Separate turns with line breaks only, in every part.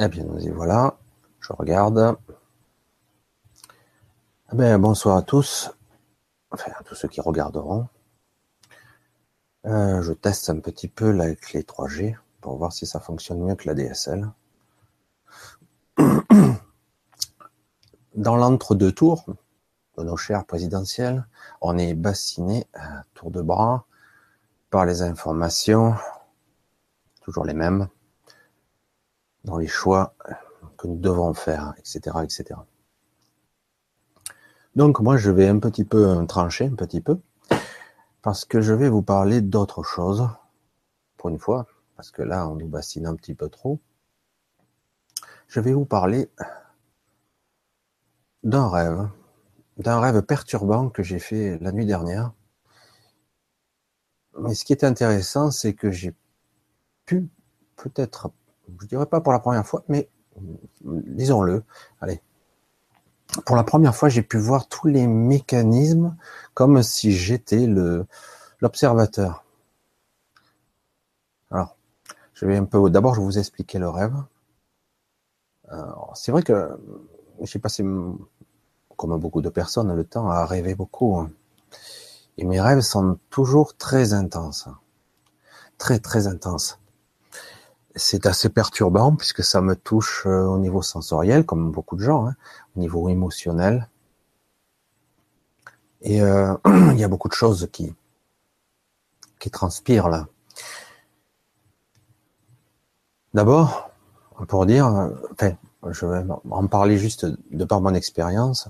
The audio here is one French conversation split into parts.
Eh bien, nous y voilà. Je regarde. Eh bien, bonsoir à tous. Enfin, à tous ceux qui regarderont. Euh, je teste un petit peu la clé 3G pour voir si ça fonctionne mieux que la DSL. Dans l'entre-deux tours de nos chers présidentielles, on est bassiné à tour de bras par les informations, toujours les mêmes, dans les choix que nous devons faire, etc., etc. Donc moi, je vais un petit peu trancher, un petit peu, parce que je vais vous parler d'autre chose, pour une fois, parce que là, on nous bassine un petit peu trop. Je vais vous parler d'un rêve, d'un rêve perturbant que j'ai fait la nuit dernière. Mais ce qui est intéressant, c'est que j'ai pu peut-être je dirais pas pour la première fois, mais disons-le, allez. Pour la première fois, j'ai pu voir tous les mécanismes comme si j'étais le l'observateur. Alors, je vais un peu. D'abord, je vais vous expliquer le rêve. C'est vrai que j'ai passé, comme beaucoup de personnes, le temps à rêver beaucoup. Hein. Et mes rêves sont toujours très intenses. Très, très intenses c'est assez perturbant puisque ça me touche euh, au niveau sensoriel, comme beaucoup de gens, hein, au niveau émotionnel. Et euh, il y a beaucoup de choses qui qui transpirent là. D'abord, pour dire, je vais en parler juste de par mon expérience.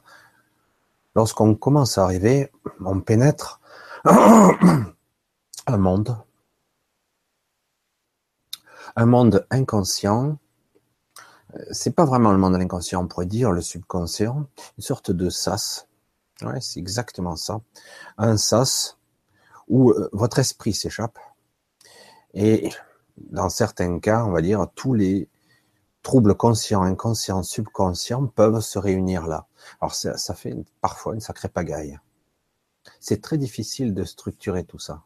Lorsqu'on commence à arriver, on pénètre un monde un monde inconscient. Euh, c'est pas vraiment le monde de l'inconscient, on pourrait dire le subconscient, une sorte de sas. Ouais, c'est exactement ça. Un sas où euh, votre esprit s'échappe. Et dans certains cas, on va dire, tous les troubles conscients, inconscients, subconscients peuvent se réunir là. Alors ça, ça fait parfois une sacrée pagaille. C'est très difficile de structurer tout ça.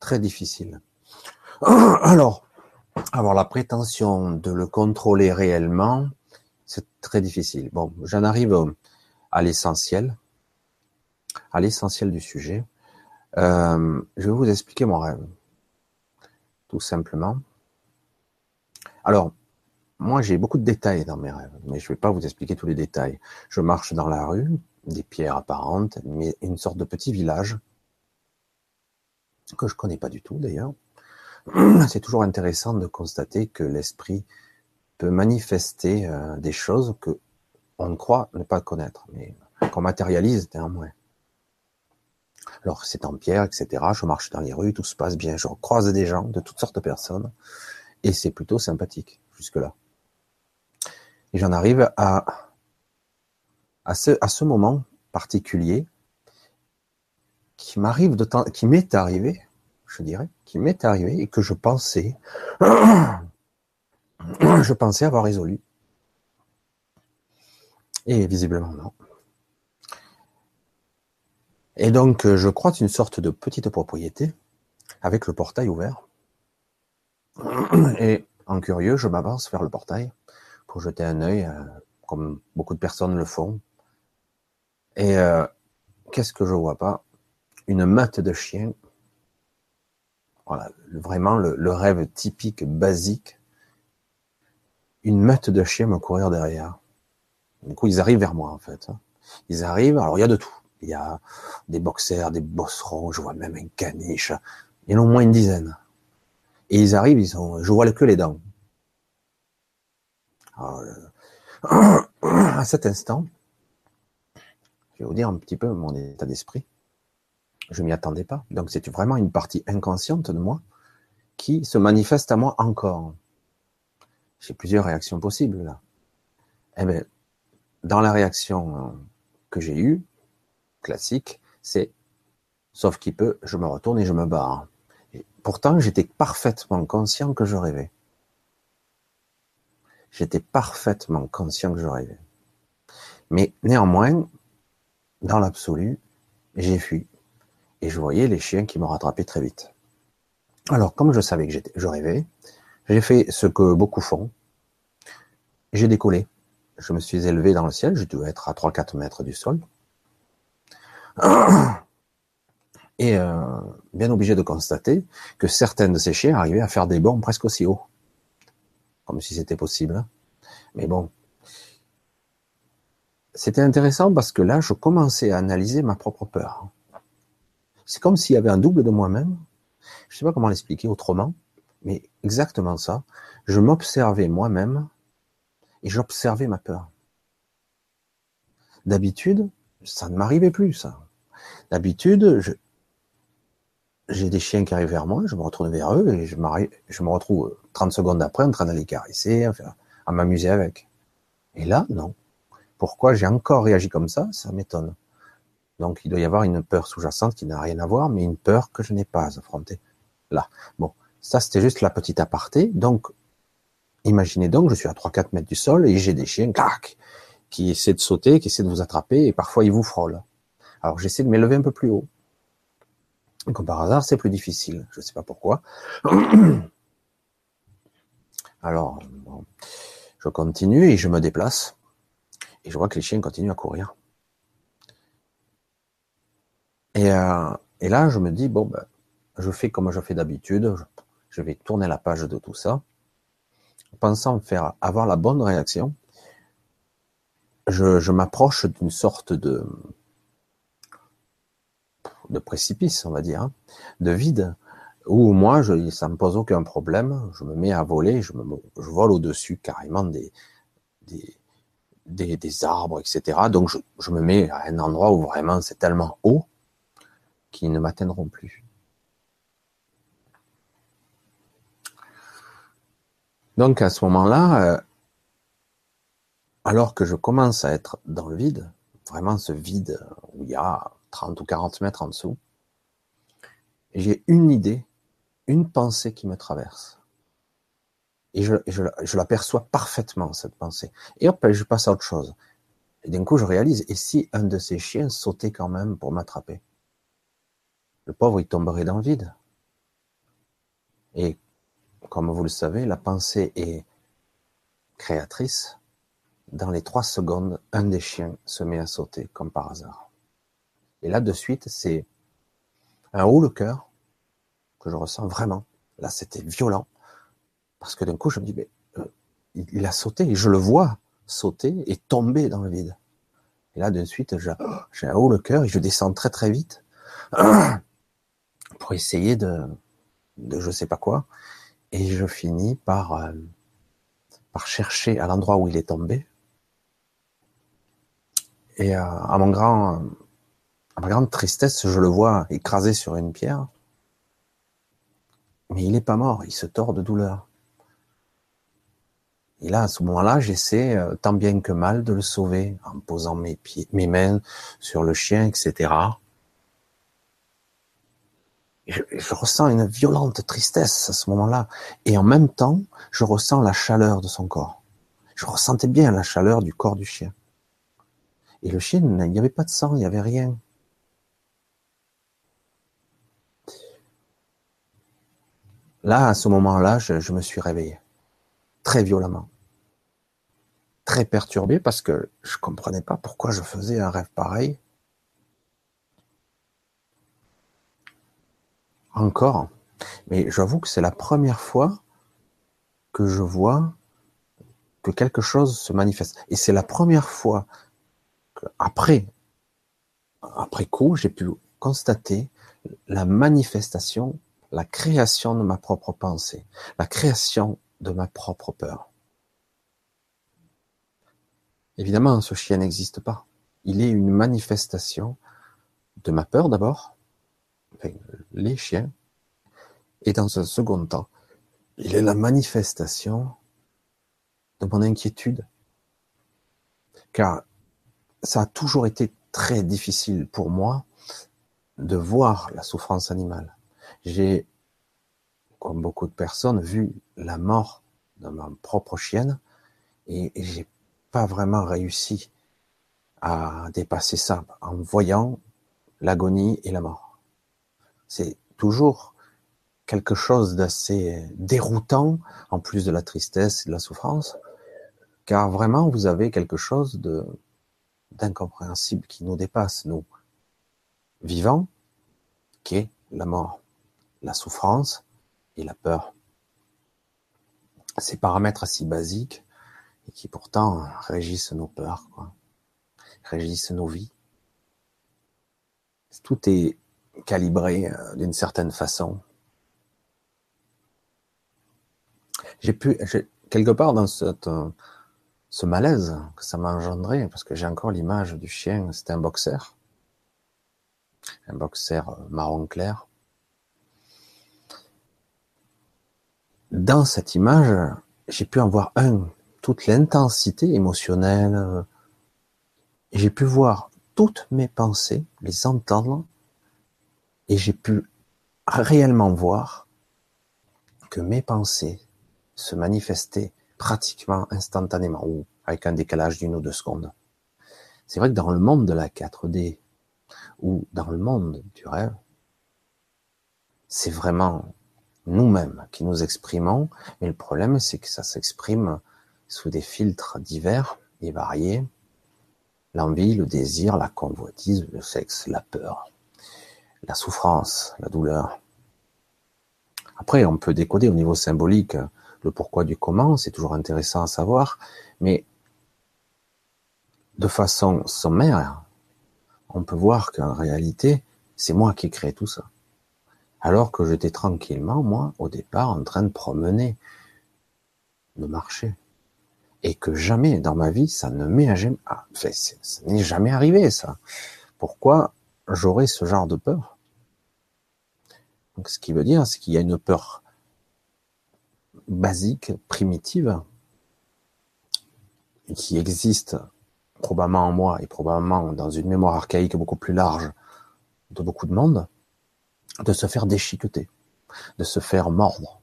Très difficile. Alors, avoir la prétention de le contrôler réellement, c'est très difficile. Bon, j'en arrive à l'essentiel, à l'essentiel du sujet. Euh, je vais vous expliquer mon rêve, tout simplement. Alors, moi, j'ai beaucoup de détails dans mes rêves, mais je ne vais pas vous expliquer tous les détails. Je marche dans la rue, des pierres apparentes, mais une sorte de petit village que je connais pas du tout d'ailleurs. c'est toujours intéressant de constater que l'esprit peut manifester euh, des choses que on croit ne pas connaître, mais qu'on matérialise néanmoins. Alors c'est en pierre, etc. Je marche dans les rues, tout se passe bien, je croise des gens de toutes sortes de personnes, et c'est plutôt sympathique jusque-là. Et j'en arrive à à ce, à ce moment particulier qui m'arrive de temps, qui m'est arrivé, je dirais, qui m'est arrivé et que je pensais, je pensais avoir résolu. Et visiblement non. Et donc, euh, je crois une sorte de petite propriété avec le portail ouvert. Et en curieux, je m'avance vers le portail pour jeter un œil, euh, comme beaucoup de personnes le font. Et euh, qu'est-ce que je vois pas? Une meute de chiens voilà, vraiment le, rêve typique, basique. Une meute de chiens me courir derrière. Du coup, ils arrivent vers moi, en fait. Ils arrivent, alors il y a de tout. Il y a des boxers, des bosserons, je vois même un caniche. Il y en a au moins une dizaine. Et ils arrivent, ils sont, je vois que les dents. Euh, à cet instant, je vais vous dire un petit peu mon état d'esprit. Je m'y attendais pas. Donc c'est vraiment une partie inconsciente de moi qui se manifeste à moi encore. J'ai plusieurs réactions possibles là. Eh bien, dans la réaction que j'ai eue, classique, c'est sauf qu'il peut, je me retourne et je me barre. Pourtant, j'étais parfaitement conscient que je rêvais. J'étais parfaitement conscient que je rêvais. Mais néanmoins, dans l'absolu, j'ai fui et je voyais les chiens qui me rattrapaient très vite. Alors, comme je savais que j'étais, je rêvais, J'ai fait ce que beaucoup font. J'ai décollé. Je me suis élevé dans le ciel. Je dois être à 3-4 mètres du sol. Et euh, bien obligé de constater que certains de ces chiens arrivaient à faire des bonds presque aussi hauts. Comme si c'était possible. Mais bon. C'était intéressant parce que là, je commençais à analyser ma propre peur. C'est comme s'il y avait un double de moi-même. Je ne sais pas comment l'expliquer autrement, mais exactement ça. Je m'observais moi-même et j'observais ma peur. D'habitude, ça ne m'arrivait plus, ça. D'habitude, j'ai des chiens qui arrivent vers moi, je me retourne vers eux et je, je me retrouve 30 secondes après en train d'aller caresser, à m'amuser avec. Et là, non. Pourquoi j'ai encore réagi comme ça? Ça m'étonne. Donc il doit y avoir une peur sous-jacente qui n'a rien à voir, mais une peur que je n'ai pas affrontée. Là. Bon, ça c'était juste la petite aparté. Donc, imaginez donc, je suis à 3-4 mètres du sol et j'ai des chiens, clac, qui essaient de sauter, qui essaient de vous attraper et parfois ils vous frôlent. Alors j'essaie de m'élever un peu plus haut. Comme par hasard, c'est plus difficile. Je ne sais pas pourquoi. Alors, je continue et je me déplace. Et je vois que les chiens continuent à courir. Et, euh, et là, je me dis, bon, ben, je fais comme je fais d'habitude. Je vais tourner la page de tout ça. Pensant faire, avoir la bonne réaction, je, m'approche d'une sorte de, précipice, on va dire, hein, de vide, où moi, ça me pose aucun problème, je me mets à voler, je, vole au-dessus carrément des, des, des, arbres, etc. Donc je, me mets à un endroit où vraiment c'est tellement haut qu'ils ne m'atteindront plus. Donc à ce moment-là, euh, alors que je commence à être dans le vide, vraiment ce vide où il y a 30 ou 40 mètres en dessous, j'ai une idée, une pensée qui me traverse. Et je, je, je l'aperçois parfaitement, cette pensée. Et hop, je passe à autre chose. Et d'un coup, je réalise, et si un de ces chiens sautait quand même pour m'attraper? Le pauvre, il tomberait dans le vide. Et comme vous le savez, la pensée est créatrice. Dans les trois secondes, un des chiens se met à sauter, comme par hasard. Et là, de suite, c'est un haut le cœur que je ressens vraiment. Là, c'était violent. Parce que d'un coup, je me dis, mais euh, il a sauté, et je le vois sauter et tomber dans le vide. Et là, de suite, j'ai un haut le cœur et je descends très très vite pour essayer de, de je sais pas quoi. Et je finis par, euh, chercher à l'endroit où il est tombé. Et euh, à mon grand, à ma grande tristesse, je le vois écrasé sur une pierre. Mais il n'est pas mort, il se tord de douleur. Et là, à ce moment-là, j'essaie euh, tant bien que mal de le sauver en posant mes mains sur le chien, etc. je, je, ressens une violente tristesse à ce moment-là. Et en même temps, je ressens la chaleur de son corps. Je ressentais bien la chaleur du corps du chien. Et le chien, il n'y avait pas de sang, il n'y avait rien. Là, à ce moment-là, je, me suis réveillé. Très violemment. Très perturbé parce que je comprenais pas pourquoi je faisais un rêve pareil. Encore. Mais j'avoue que c'est la première fois que je vois que quelque chose se manifeste. Et c'est la première fois que, après, après coup, j'ai pu constater la manifestation la création de ma propre pensée, la création de ma propre peur. Évidemment, ce chien n'existe pas. Il est une manifestation de ma peur d'abord, les chiens, et dans un second temps, il est la manifestation de mon inquiétude. Car ça a toujours été très difficile pour moi de voir la souffrance animale. J'ai, comme beaucoup de personnes, vu la mort de ma propre chienne et, et j'ai pas vraiment réussi à dépasser ça en voyant l'agonie et la mort. C'est toujours quelque chose d'assez déroutant, en plus de la tristesse et de la souffrance, car vraiment vous avez quelque chose de d'incompréhensible qui nous dépasse, nous, vivants, qui est la mort, la souffrance et la peur. Ces paramètres si basiques et qui pourtant régissent nos peurs, quoi. régissent nos vies. Tout est calibré euh, d'une certaine façon. J'ai pu, quelque part dans euh, ce malaise que ça m'a engendré, parce que j'ai encore l'image du chien, c'était un boxer, un boxer euh, marron clair. Dans cette image, j'ai pu en voir un, toute l'intensité émotionnelle, j'ai pu voir toutes mes pensées, les entendre, et j'ai pu réellement voir que mes pensées se manifestaient pratiquement instantanément ou avec un décalage d'une ou deux secondes. C'est vrai que dans le monde de la 4D ou dans le monde du rêve, c'est vraiment nous-mêmes qui nous exprimons, mais le problème c'est que ça s'exprime sous des filtres divers et variés. L'envie, le désir, la convoitise, le sexe, la peur, la souffrance, la douleur. Après, on peut décoder au niveau symbolique le pourquoi du comment, c'est toujours intéressant à savoir, mais de façon sommaire, on peut voir qu'en réalité, c'est moi qui crée tout ça. Alors que j'étais tranquillement, moi, au départ, en train de promener, de marcher. Et que jamais dans ma vie, ça ne m'est jamais, ah, ça n'est jamais arrivé, ça. Pourquoi j'aurais ce genre de peur? Donc, ce qui veut dire, c'est qu'il y a une peur basique, primitive, qui existe probablement en moi et probablement dans une mémoire archaïque beaucoup plus large de beaucoup de monde, de se faire déchiqueter, de se faire mordre.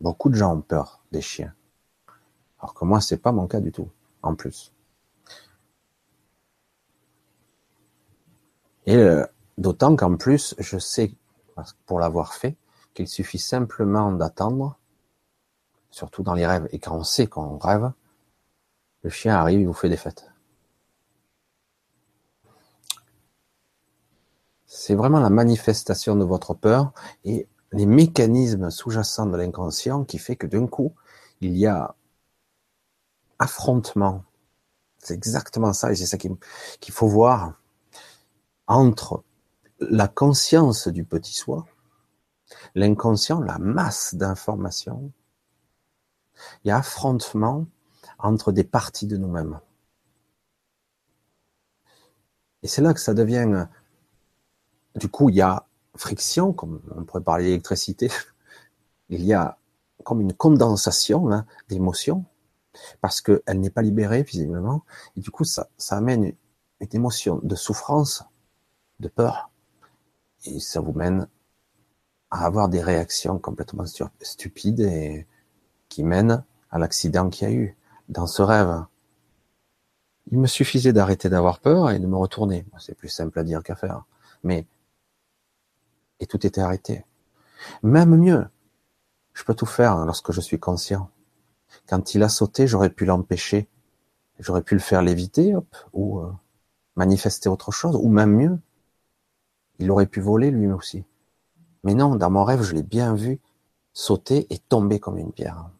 Beaucoup de gens ont peur des chiens. Alors que moi, c'est pas mon cas du tout, en plus. Et euh, d'autant qu'en plus, je sais, pour l'avoir fait, qu'il suffit simplement d'attendre surtout dans les rêves. Et quand on sait qu'on rêve, le chien arrive, il vous fait des fêtes. C'est vraiment la manifestation de votre peur et les mécanismes sous-jacents de l'inconscient qui fait que d'un coup, il y a affrontement. C'est exactement ça, et c'est ça qu'il faut voir entre la conscience du petit soi, l'inconscient, la masse d'informations, il y a affrontement entre des parties de nous-mêmes. Et c'est là que ça devient, du coup, il y a friction, comme on pourrait parler d'électricité, il y a comme une condensation hein, d'émotions, parce qu'elle n'est pas libérée visiblement, et du coup, ça, ça amène une, une émotion de souffrance, de peur, et ça vous mène à avoir des réactions complètement stupides et qui mène à l'accident qu'il y a eu dans ce rêve. Il me suffisait d'arrêter d'avoir peur et de me retourner. C'est plus simple à dire qu'à faire. Mais, et tout était arrêté. Même mieux, je peux tout faire lorsque je suis conscient. Quand il a sauté, j'aurais pu l'empêcher. J'aurais pu le faire l'éviter, hop, ou euh, manifester autre chose, ou même mieux, il aurait pu voler lui aussi. Mais non, dans mon rêve, je l'ai bien vu sauter et tomber comme une pierre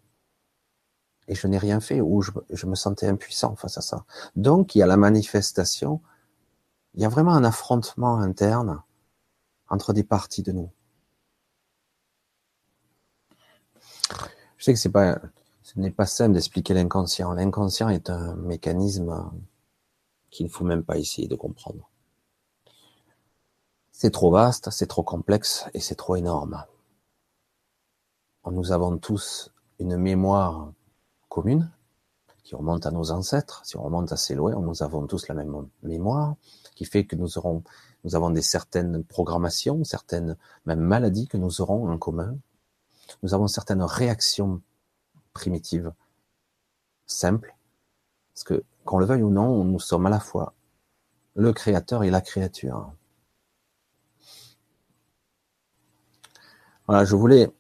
et je n'ai rien fait ou je, me sentais impuissant face à ça. Donc il y a la manifestation, il y a vraiment un affrontement interne entre des parties de nous. Je sais que c'est pas, ce n'est pas simple d'expliquer l'inconscient. L'inconscient est un mécanisme qu'il ne faut même pas essayer de comprendre. C'est trop vaste, c'est trop complexe et c'est trop énorme. Nous avons tous une mémoire commune, qui remonte à nos ancêtres. Si on remonte assez loin, nous avons tous la même mémoire, qui fait que nous aurons, nous avons des certaines programmations, certaines même maladies que nous aurons en commun. Nous avons certaines réactions primitives, simples, parce que qu'on le veuille ou non, nous sommes à la fois le créateur et la créature. Voilà, je voulais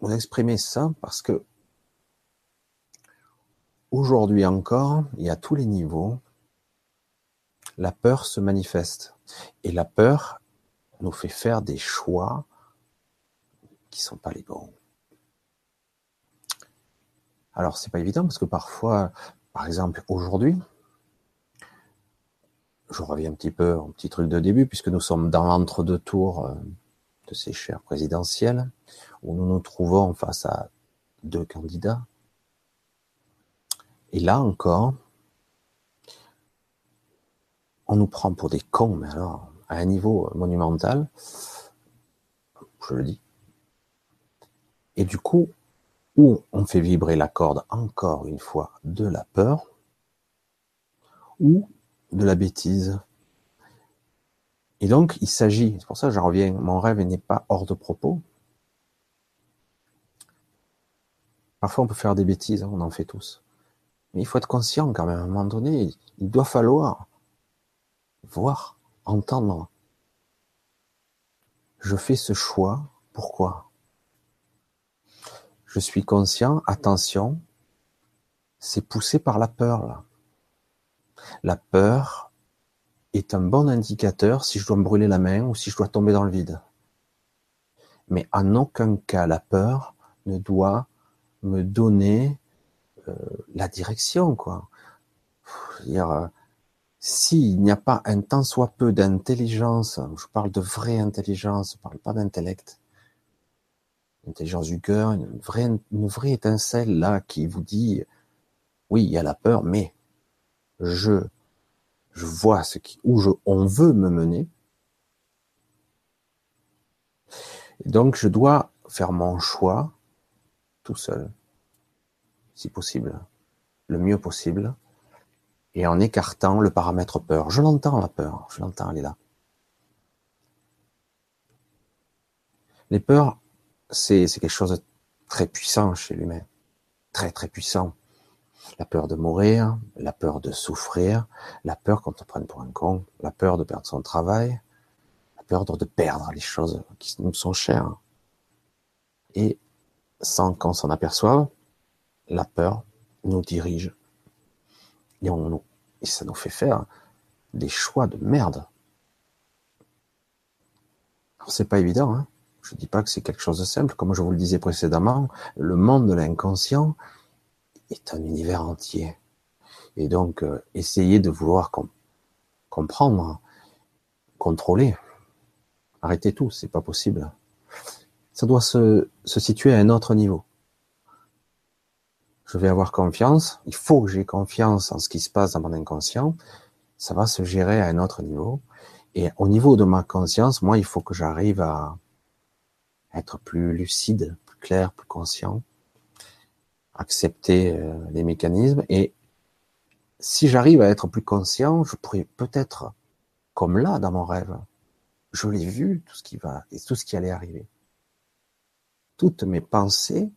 vous exprimer ça parce que aujourd'hui encore, et à tous les niveaux, la peur se manifeste. Et la peur nous fait faire des choix qui sont pas les bons. Alors c'est pas évident parce que parfois, par exemple aujourd'hui, je reviens un petit peu un petit truc de début puisque nous sommes dans l'entre-deux tours euh, de ces chères présidentielles où nous nous trouvons face à deux candidats. Et là encore, on nous prend pour des cons, mais alors à un niveau monumental, je le dis. Et du coup, où on fait vibrer la corde encore une fois de la peur, ou de la bêtise. Et donc, il s'agit, c'est pour ça que j'en reviens, mon rêve n'est pas hors de propos. Parfois, on peut faire des bêtises, hein, on en fait tous. Mais il faut être conscient quand même, à un moment donné, il doit falloir voir, entendre. Je fais ce choix, pourquoi? Je suis conscient, attention, c'est poussé par la peur là. La peur est un bon indicateur si je dois me brûler la main ou si je dois tomber dans le vide. Mais en aucun cas la peur ne doit me donner euh, la direction, quoi. Euh, s'il n'y a pas un tant soit peu d'intelligence, je parle de vraie intelligence, je parle pas d'intellect, intelligence du cœur, une vraie, une vraie étincelle là qui vous dit, oui, il y a la peur, mais je, je vois ce qui, où je, on veut me mener. Donc, je dois faire mon choix tout seul, si possible, le mieux possible, et en écartant le paramètre peur. Je l'entends, la peur, je l'entends, elle est là. Les peurs, c'est quelque chose de très puissant chez l'humain, très très puissant la peur de mourir, la peur de souffrir, la peur qu'on te prenne pour un con, la peur de perdre son travail, la peur de perdre les choses qui nous sont chères. Et sans qu'on s'en aperçoive, la peur nous dirige. Et, on, et ça nous fait faire des choix de merde. Alors c'est pas évident, hein. Je dis pas que c'est quelque chose de simple. Comme je vous le disais précédemment, le monde de l'inconscient, est un univers entier. Et donc, euh, essayer de vouloir comprendre, contrôler, arrêtez tout, c'est pas possible. Ça doit se, se situer à un autre niveau. Je vais avoir confiance, il faut que j'ai confiance en ce qui se passe dans mon inconscient, ça va se gérer à un autre niveau. Et au niveau de ma conscience, moi, il faut que j'arrive à être plus lucide, plus clair, plus conscient accepter euh, les mécanismes. Et si j'arrive à être plus conscient, je pourrais peut-être, comme là dans mon rêve, je l'ai vu tout ce qui va et tout ce qui allait arriver. Toutes mes pensées,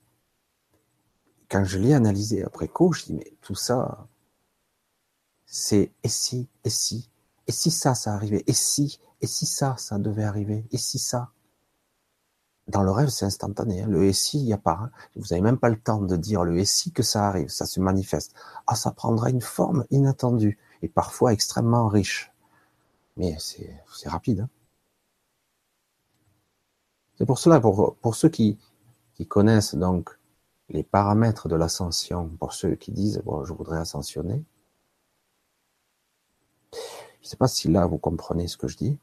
quand je l'ai analysé après coup, je dis mais tout ça, c'est et si, et si, et si ça, ça arrivait, et si, et si ça, ça devait arriver, et si ça. Dans le rêve, c'est instantané. Hein. Le SI, il n'y a pas. Hein. Vous n'avez même pas le temps de dire le SI que ça arrive, ça se manifeste. Ah, ça prendra une forme inattendue et parfois extrêmement riche. Mais c'est rapide. Hein. C'est pour cela, pour, pour ceux qui, qui connaissent donc les paramètres de l'ascension, pour ceux qui disent bon, je voudrais ascensionner. Je ne sais pas si là vous comprenez ce que je dis.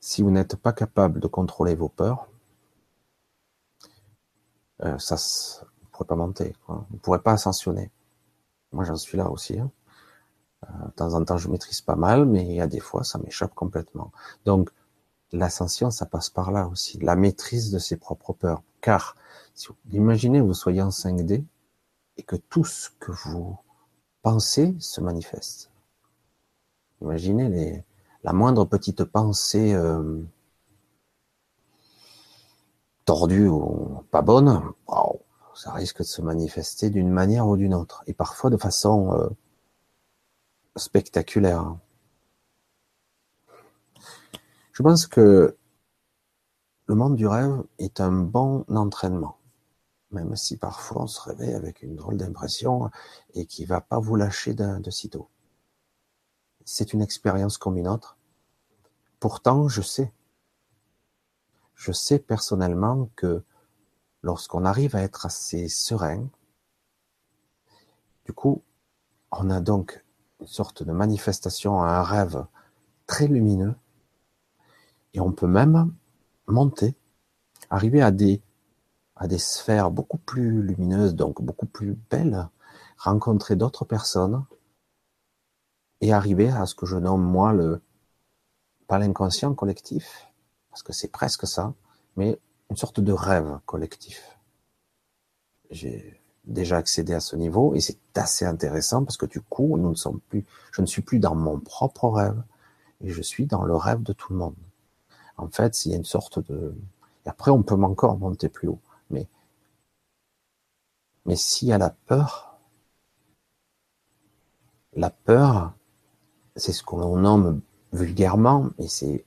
Si vous n'êtes pas capable de contrôler vos peurs, euh, ça, vous ne pourrez pas monter. Quoi. Vous ne pourrez pas ascensionner. Moi, j'en suis là aussi. Hein. Euh, de temps en temps, je maîtrise pas mal, mais il y a des fois, ça m'échappe complètement. Donc, l'ascension, ça passe par là aussi. La maîtrise de ses propres peurs. Car, si vous imaginez vous soyez en 5D et que tout ce que vous pensez se manifeste. Imaginez les, la moindre petite pensée euh, tordue ou pas bonne, ça risque de se manifester d'une manière ou d'une autre, et parfois de façon euh, spectaculaire. Je pense que le monde du rêve est un bon entraînement. Même si parfois on se réveille avec une drôle d'impression et qui va pas vous lâcher de sitôt. C'est une expérience comme une autre. Pourtant, je sais. Je sais personnellement que lorsqu'on arrive à être assez serein, du coup, on a donc une sorte de manifestation, un rêve très lumineux, et on peut même monter, arriver à des, à des sphères beaucoup plus lumineuses, donc beaucoup plus belles, rencontrer d'autres personnes, et arriver à ce que je nomme moi le, pas l'inconscient collectif, parce que c'est presque ça, mais une sorte de rêve collectif. J'ai déjà accédé à ce niveau et c'est assez intéressant parce que du coup, nous ne sommes plus, je ne suis plus dans mon propre rêve et je suis dans le rêve de tout le monde. En fait, il y a une sorte de, et après, on peut encore monter plus haut, mais, mais s'il y a la peur, la peur, c'est ce qu'on nomme vulgairement, et c'est,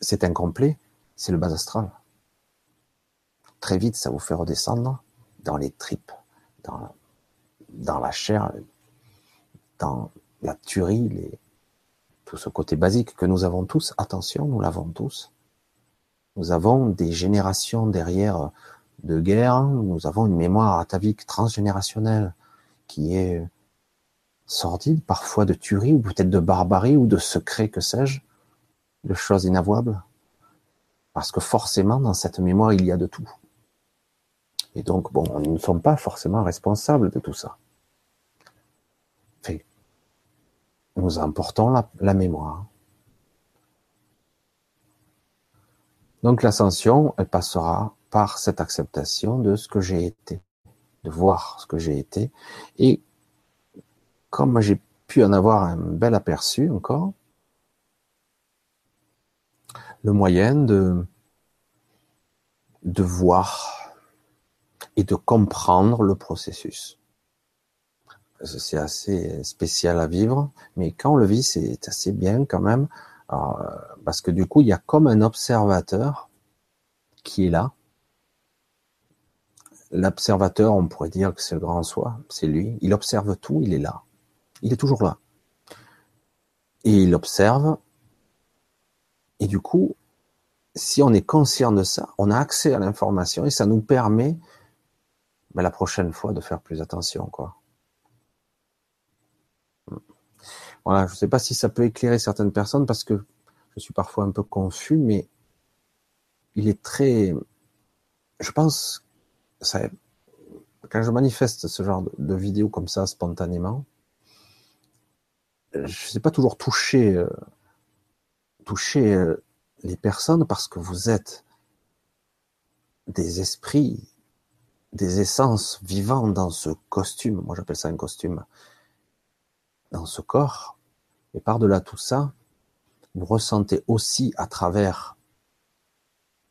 c'est incomplet, c'est le bas astral. Très vite, ça vous fait redescendre dans les tripes dans, dans la chair, dans la tuerie, les, tout ce côté basique que nous avons tous. Attention, nous l'avons tous. Nous avons des générations derrière de guerre, nous avons une mémoire atavique transgénérationnelle qui est sordide, parfois de tuerie, ou peut-être de barbarie, ou de secret, que sais-je, de choses inavouables. Parce que forcément, dans cette mémoire, il y a de tout. Et donc, bon, nous ne sommes pas forcément responsables de tout ça. nous emportons la, la mémoire. Donc l'ascension, elle passera par cette acceptation de ce que j'ai été, de voir ce que j'ai été. Et comme j'ai pu en avoir un bel aperçu encore, le moyen de, voir et de comprendre le processus. C'est assez spécial à vivre, mais quand on le vit, c'est assez bien quand même, parce que du coup, il y a comme un observateur qui est là. L'observateur, on pourrait dire que c'est le grand soi, c'est lui. Il observe tout, il est là. Il est toujours là. Et il observe. Et du coup, si on est conscient de ça, on a accès à l'information et ça nous permet mais la prochaine fois de faire plus attention, quoi. Voilà, je ne sais pas si ça peut éclairer certaines personnes parce que je suis parfois un peu confus, mais il est très, je pense, ça, quand je manifeste ce genre de, vidéo comme ça spontanément, je ne sais pas toujours toucher, euh, euh, les personnes parce que vous êtes des esprits des essences vivant dans ce costume, moi j'appelle ça un costume, dans ce corps, et par-delà tout ça, vous ressentez aussi à travers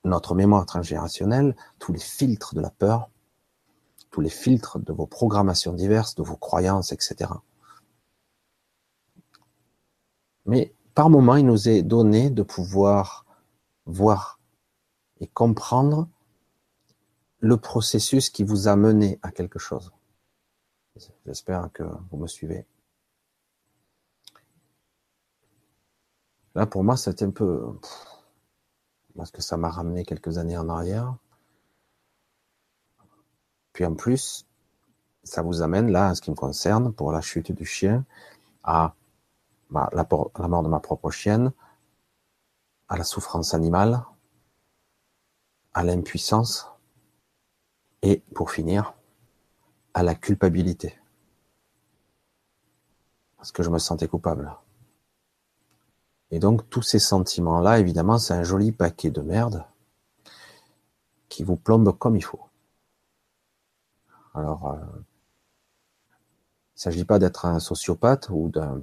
notre mémoire transgénérationnelle tous les filtres de la peur, tous les filtres de vos programmations diverses, de vos croyances, etc. Mais par moment, il nous est donné de pouvoir voir et comprendre le processus qui vous a mené à quelque chose. J'espère que vous me suivez. Là, pour moi, c'était un peu... Parce que ça m'a ramené quelques années en arrière. Puis en plus, ça vous amène là, en ce qui me concerne, pour la chute du chien, à la, mort de ma propre chienne, à la souffrance animale, à l'impuissance, et, pour finir, à la culpabilité. Parce que je me sentais coupable. Et donc, tous ces sentiments-là, évidemment, c'est un joli paquet de merde qui vous plombe comme il faut. Alors, euh, il ne s'agit pas d'être un sociopathe ou d'un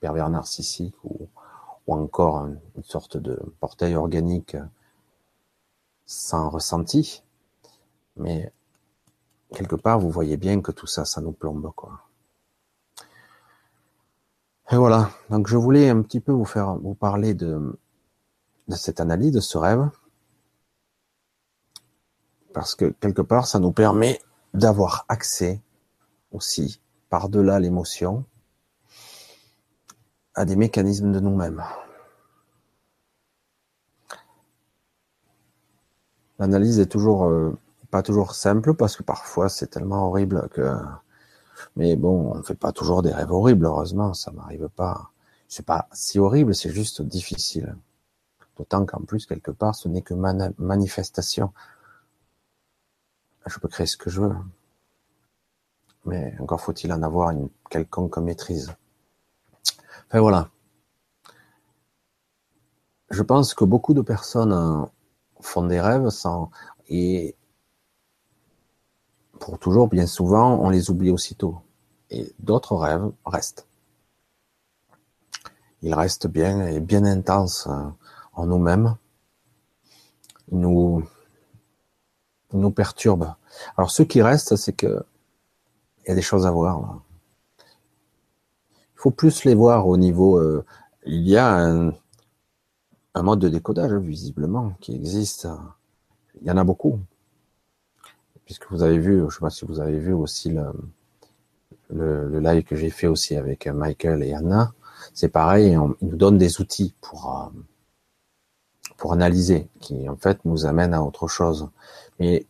pervers narcissique ou, encore une sorte de portail organique sans ressenti, mais quelque part, vous voyez bien que tout ça, ça nous plombe, quoi. Et voilà. Donc, je voulais un petit peu vous faire, vous parler de, de cette analyse, de ce rêve, parce que quelque part, ça nous permet d'avoir accès aussi, par-delà l'émotion, à des mécanismes de nous-mêmes. L'analyse est toujours euh, pas toujours simple parce que parfois c'est tellement horrible que. Mais bon, on ne fait pas toujours des rêves horribles, heureusement, ça m'arrive pas. C'est pas si horrible, c'est juste difficile. D'autant qu'en plus, quelque part, ce n'est que manifestation. Je peux créer ce que je veux. Mais encore faut-il en avoir une quelconque maîtrise. Enfin voilà. Je pense que beaucoup de personnes euh, font des rêves sans et pour toujours, bien souvent, on les oublie aussitôt. Et d'autres rêves restent. Ils restent bien et bien intenses euh, en nous-mêmes. Ils nous, nous perturbent. Alors, ce qui reste, c'est que il y a des choses à voir. Il faut plus les voir au niveau. Euh, il y a un, un mode de décodage visiblement qui existe. Il y en a beaucoup, puisque vous avez vu, je ne sais pas si vous avez vu aussi le, le, live que j'ai fait aussi avec Michael et Anna. C'est pareil, on, ils nous donnent des outils pour euh, pour analyser, qui en fait nous amènent à autre chose. Mais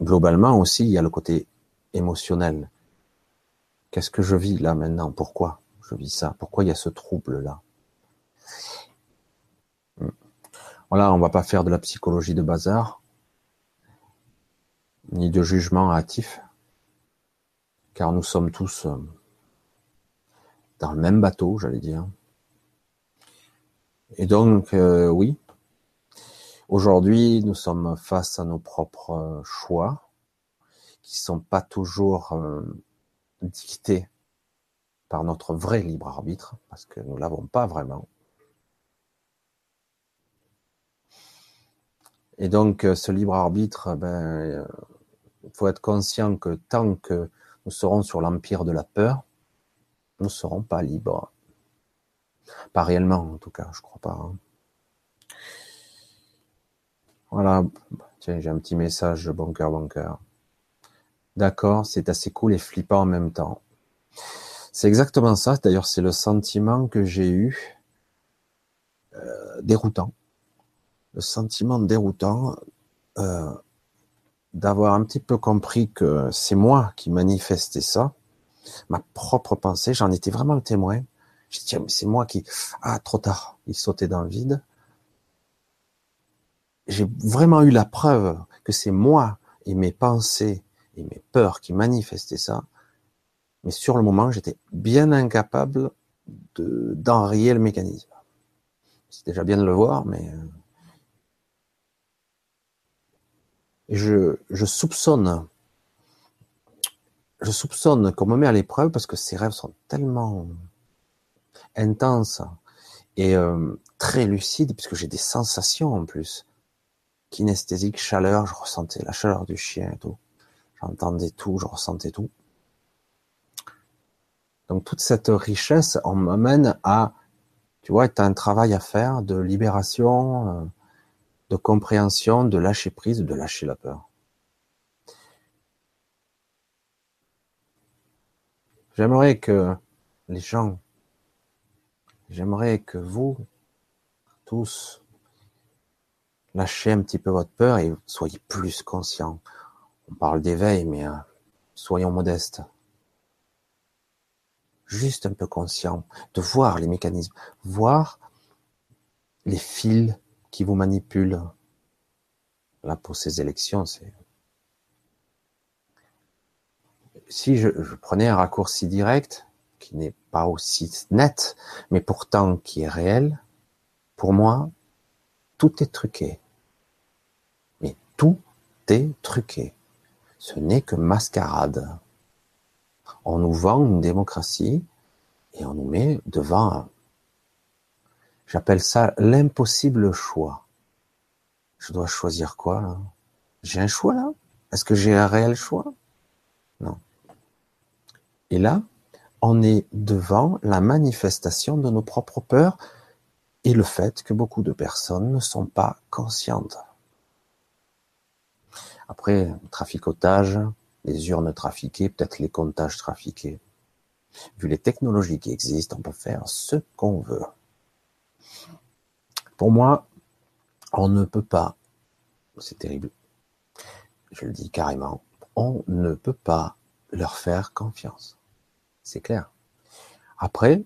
globalement aussi, il y a le côté émotionnel. Qu'est-ce que je vis là maintenant? Pourquoi? Je vis ça. Pourquoi il y a ce trouble là Voilà, on va pas faire de la psychologie de bazar, ni de jugement hâtif, car nous sommes tous euh, dans le même bateau, j'allais dire. Et donc, euh, oui, aujourd'hui, nous sommes face à nos propres choix, qui sont pas toujours euh, dictés par notre vrai libre arbitre, parce que nous l'avons pas vraiment. Et donc, euh, ce libre arbitre, ben, il faut être conscient que tant que nous serons sur l'empire de la peur, nous ne serons pas libres. Pas réellement, en tout cas, je crois pas. Hein. Voilà. Tiens, j'ai un petit message bon cœur, bon cœur. D'accord, c'est assez cool et flippant en même temps. C'est exactement ça. D'ailleurs, c'est le sentiment que j'ai eu euh, déroutant le sentiment déroutant euh, d'avoir un petit peu compris que c'est moi qui manifestais ça, ma propre pensée, j'en étais vraiment le témoin. Je dis, mais c'est moi qui... Ah, trop tard, il sautait dans le vide. J'ai vraiment eu la preuve que c'est moi et mes pensées et mes peurs qui manifestaient ça. Mais sur le moment, j'étais bien incapable de d'enrayer le mécanisme. C'est déjà bien de le voir, mais euh, je, soupçonne, je soupçonne qu'on me met à l'épreuve parce que ces rêves sont tellement intenses et euh, très lucides, puisque j'ai des sensations en plus. Kinesthésique, chaleur, je ressentais la chaleur du chien et tout. J'entendais tout, je ressentais tout. Donc toute cette richesse, on m'amène à, tu vois, tu un travail à faire de libération, euh, de compréhension, de lâcher prise, de lâcher la peur. J'aimerais que les gens, j'aimerais que vous, tous, lâchez un petit peu votre peur et soyez plus conscients. On parle d'éveil, mais euh, soyons modestes. Juste un peu conscients de voir les mécanismes, voir les fils qui vous manipule. Là, pour ces élections, c'est. Si je, prenais un raccourci direct, qui n'est pas aussi net, mais pourtant qui est réel, pour moi, tout est truqué. Mais tout est truqué. Ce n'est que mascarade. On nous vend une démocratie et on nous met devant J'appelle ça l'impossible choix. Je dois choisir quoi là? J'ai un choix là? Est-ce que j'ai un réel choix? Non. Et là, on est devant la manifestation de nos propres peurs et le fait que beaucoup de personnes ne sont pas conscientes. Après, traficotage, les urnes trafiquées, peut-être les comptages trafiqués. Vu les technologies qui existent, on peut faire ce qu'on veut. Pour moi, on ne peut pas, c'est terrible, je le dis carrément, on ne peut pas leur faire confiance. C'est clair. Après,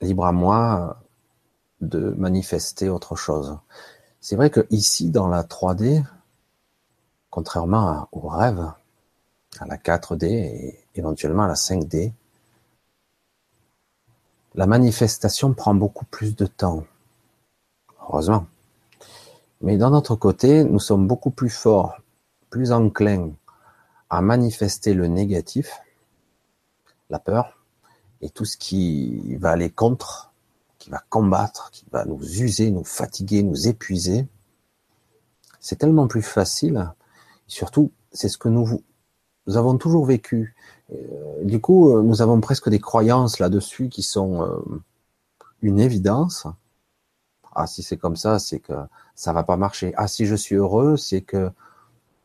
libre à moi de manifester autre chose. C'est vrai que ici, dans la 3D, contrairement au rêve, à la 4D et éventuellement à la 5D, la manifestation prend beaucoup plus de temps. Heureusement. Mais d'un autre côté, nous sommes beaucoup plus forts, plus enclins à manifester le négatif, la peur, et tout ce qui va aller contre, qui va combattre, qui va nous user, nous fatiguer, nous épuiser. C'est tellement plus facile Surtout, c'est ce que nous, avons toujours vécu. Euh, du coup, euh, nous avons presque des croyances là-dessus qui sont euh, une évidence. Ah, si c'est comme ça, c'est que ça va pas marcher. Ah, si je suis heureux, c'est que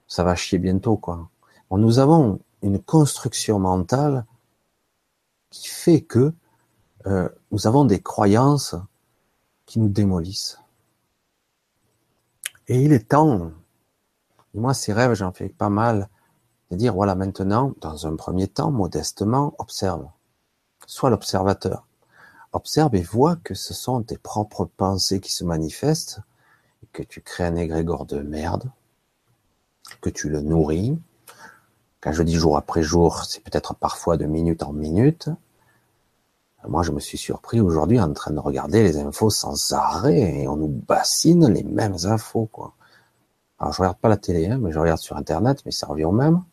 ça va chier bientôt, quoi. nous avons une construction mentale qui fait que nous avons des croyances qui nous démolissent. Et il est temps moi, ces rêves, j'en fais pas mal. De dire, voilà, maintenant, dans un premier temps, modestement, observe. Sois l'observateur. Observe et vois que ce sont tes propres pensées qui se manifestent, que tu crées un égrégore de merde, que tu le nourris. Quand je dis jour après jour, c'est peut-être parfois de minute en minute. Moi, je me suis surpris aujourd'hui en train de regarder les infos sans arrêt et on nous bassine les mêmes infos, quoi. Alors je regarde pas la télé, hein, mais je regarde sur Internet, mais ça revient au même.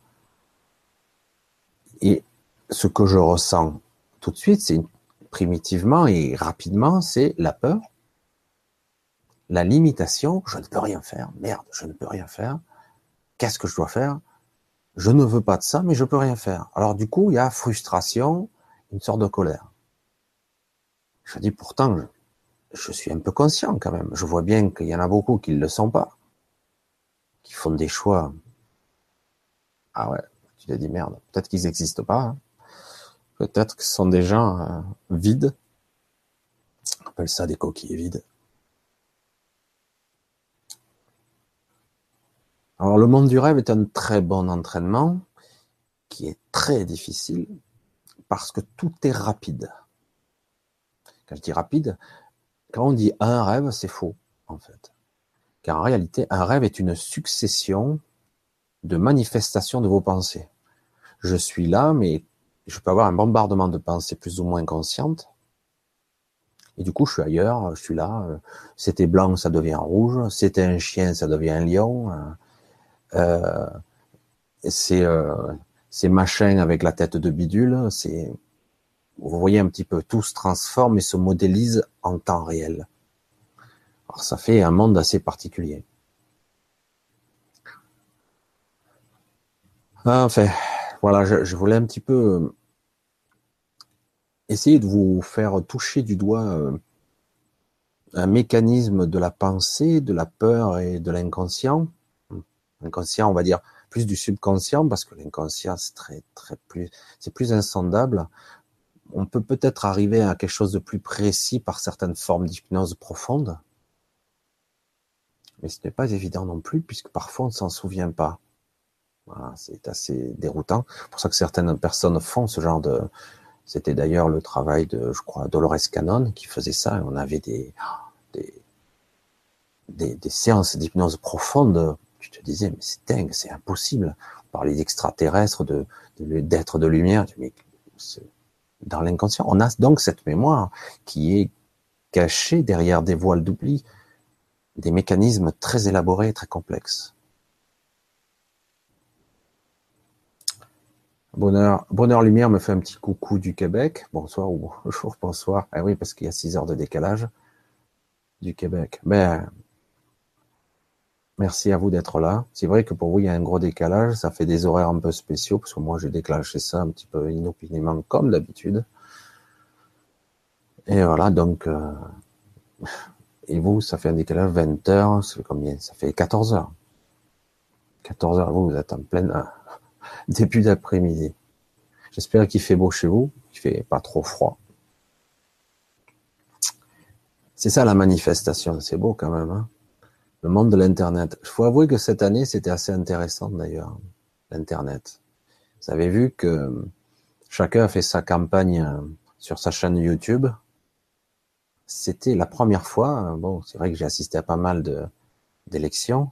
Et ce que je ressens tout de suite, c'est primitivement et rapidement, c'est la peur, la limitation. Je ne peux rien faire. Merde, je ne peux rien faire. Qu'est-ce que je dois faire? Je ne veux pas de ça, mais je peux rien faire. Alors du coup, il y a frustration, une sorte de colère. Je dis pourtant, je, je suis un peu conscient quand même. Je vois bien qu'il y en a beaucoup qui ne le sont pas qui font des choix. Ah ouais, tu te dis merde, peut-être qu'ils n'existent pas. Hein. Peut-être que ce sont des gens euh, vides. On appelle ça des coquilles vides. Alors le monde du rêve est un très bon entraînement qui est très difficile parce que tout est rapide. Quand je dis rapide, quand on dit un rêve, c'est faux en fait. Car en réalité, un rêve est une succession de manifestations de vos pensées. Je suis là, mais je peux avoir un bombardement de pensées plus ou moins conscientes. Et du coup, je suis ailleurs, je suis là. C'était blanc, ça devient rouge. C'était un chien, ça devient un lion. Euh, c'est euh, c'est machin avec la tête de bidule. C'est vous voyez un petit peu, tout se transforme et se modélise en temps réel. Alors ça fait un monde assez particulier. Enfin, voilà, je, voulais un petit peu euh, essayer de vous faire toucher du doigt euh, un mécanisme de la pensée, de la peur et de l'inconscient. Inconscient, on va dire plus du subconscient parce que l'inconscient c'est très très plus c'est plus insondable. On peut peut-être arriver à quelque chose de plus précis par certaines formes d'hypnose profonde mais ce n'est pas évident non plus, puisque parfois on ne s'en souvient pas. C'est assez déroutant. C'est pour ça que certaines personnes font ce genre de. C'était d'ailleurs le travail de, je crois, Dolores Cannon qui faisait ça. On avait des, des, séances d'hypnose profonde. Tu te disais, mais c'est dingue, c'est impossible. On parlait d'extraterrestres, de, d'êtres de, de lumière. Mais dans l'inconscient, on a donc cette mémoire qui est cachée derrière des voiles d'oubli des mécanismes très élaborés et très complexes. Bonheur, Bonheur Lumière me fait un petit coucou du Québec. Bonsoir ou bonjour, bonsoir. Ah oui, parce qu'il y a 6 heures de décalage du Québec. Ben, merci à vous d'être là. C'est vrai que pour vous, il y a un gros décalage. Ça fait des horaires un peu spéciaux, parce que moi, j'ai déclenché ça un petit peu inopinément, comme d'habitude. Et voilà, donc, euh, Et vous, ça fait un décalage 20 heures, c'est combien? Ça fait 14 heures. 14 heures, vous, vous êtes en plein euh, début d'après-midi. J'espère qu'il fait beau chez vous, qu'il fait pas trop froid. C'est ça la manifestation, c'est beau quand même. Hein le monde de l'Internet. Il faut avouer que cette année, c'était assez intéressant d'ailleurs, l'Internet. Vous avez vu que chacun a fait sa campagne euh, sur sa chaîne YouTube. C'était la première fois, bon, c'est vrai que j'ai assisté à pas mal d'élections au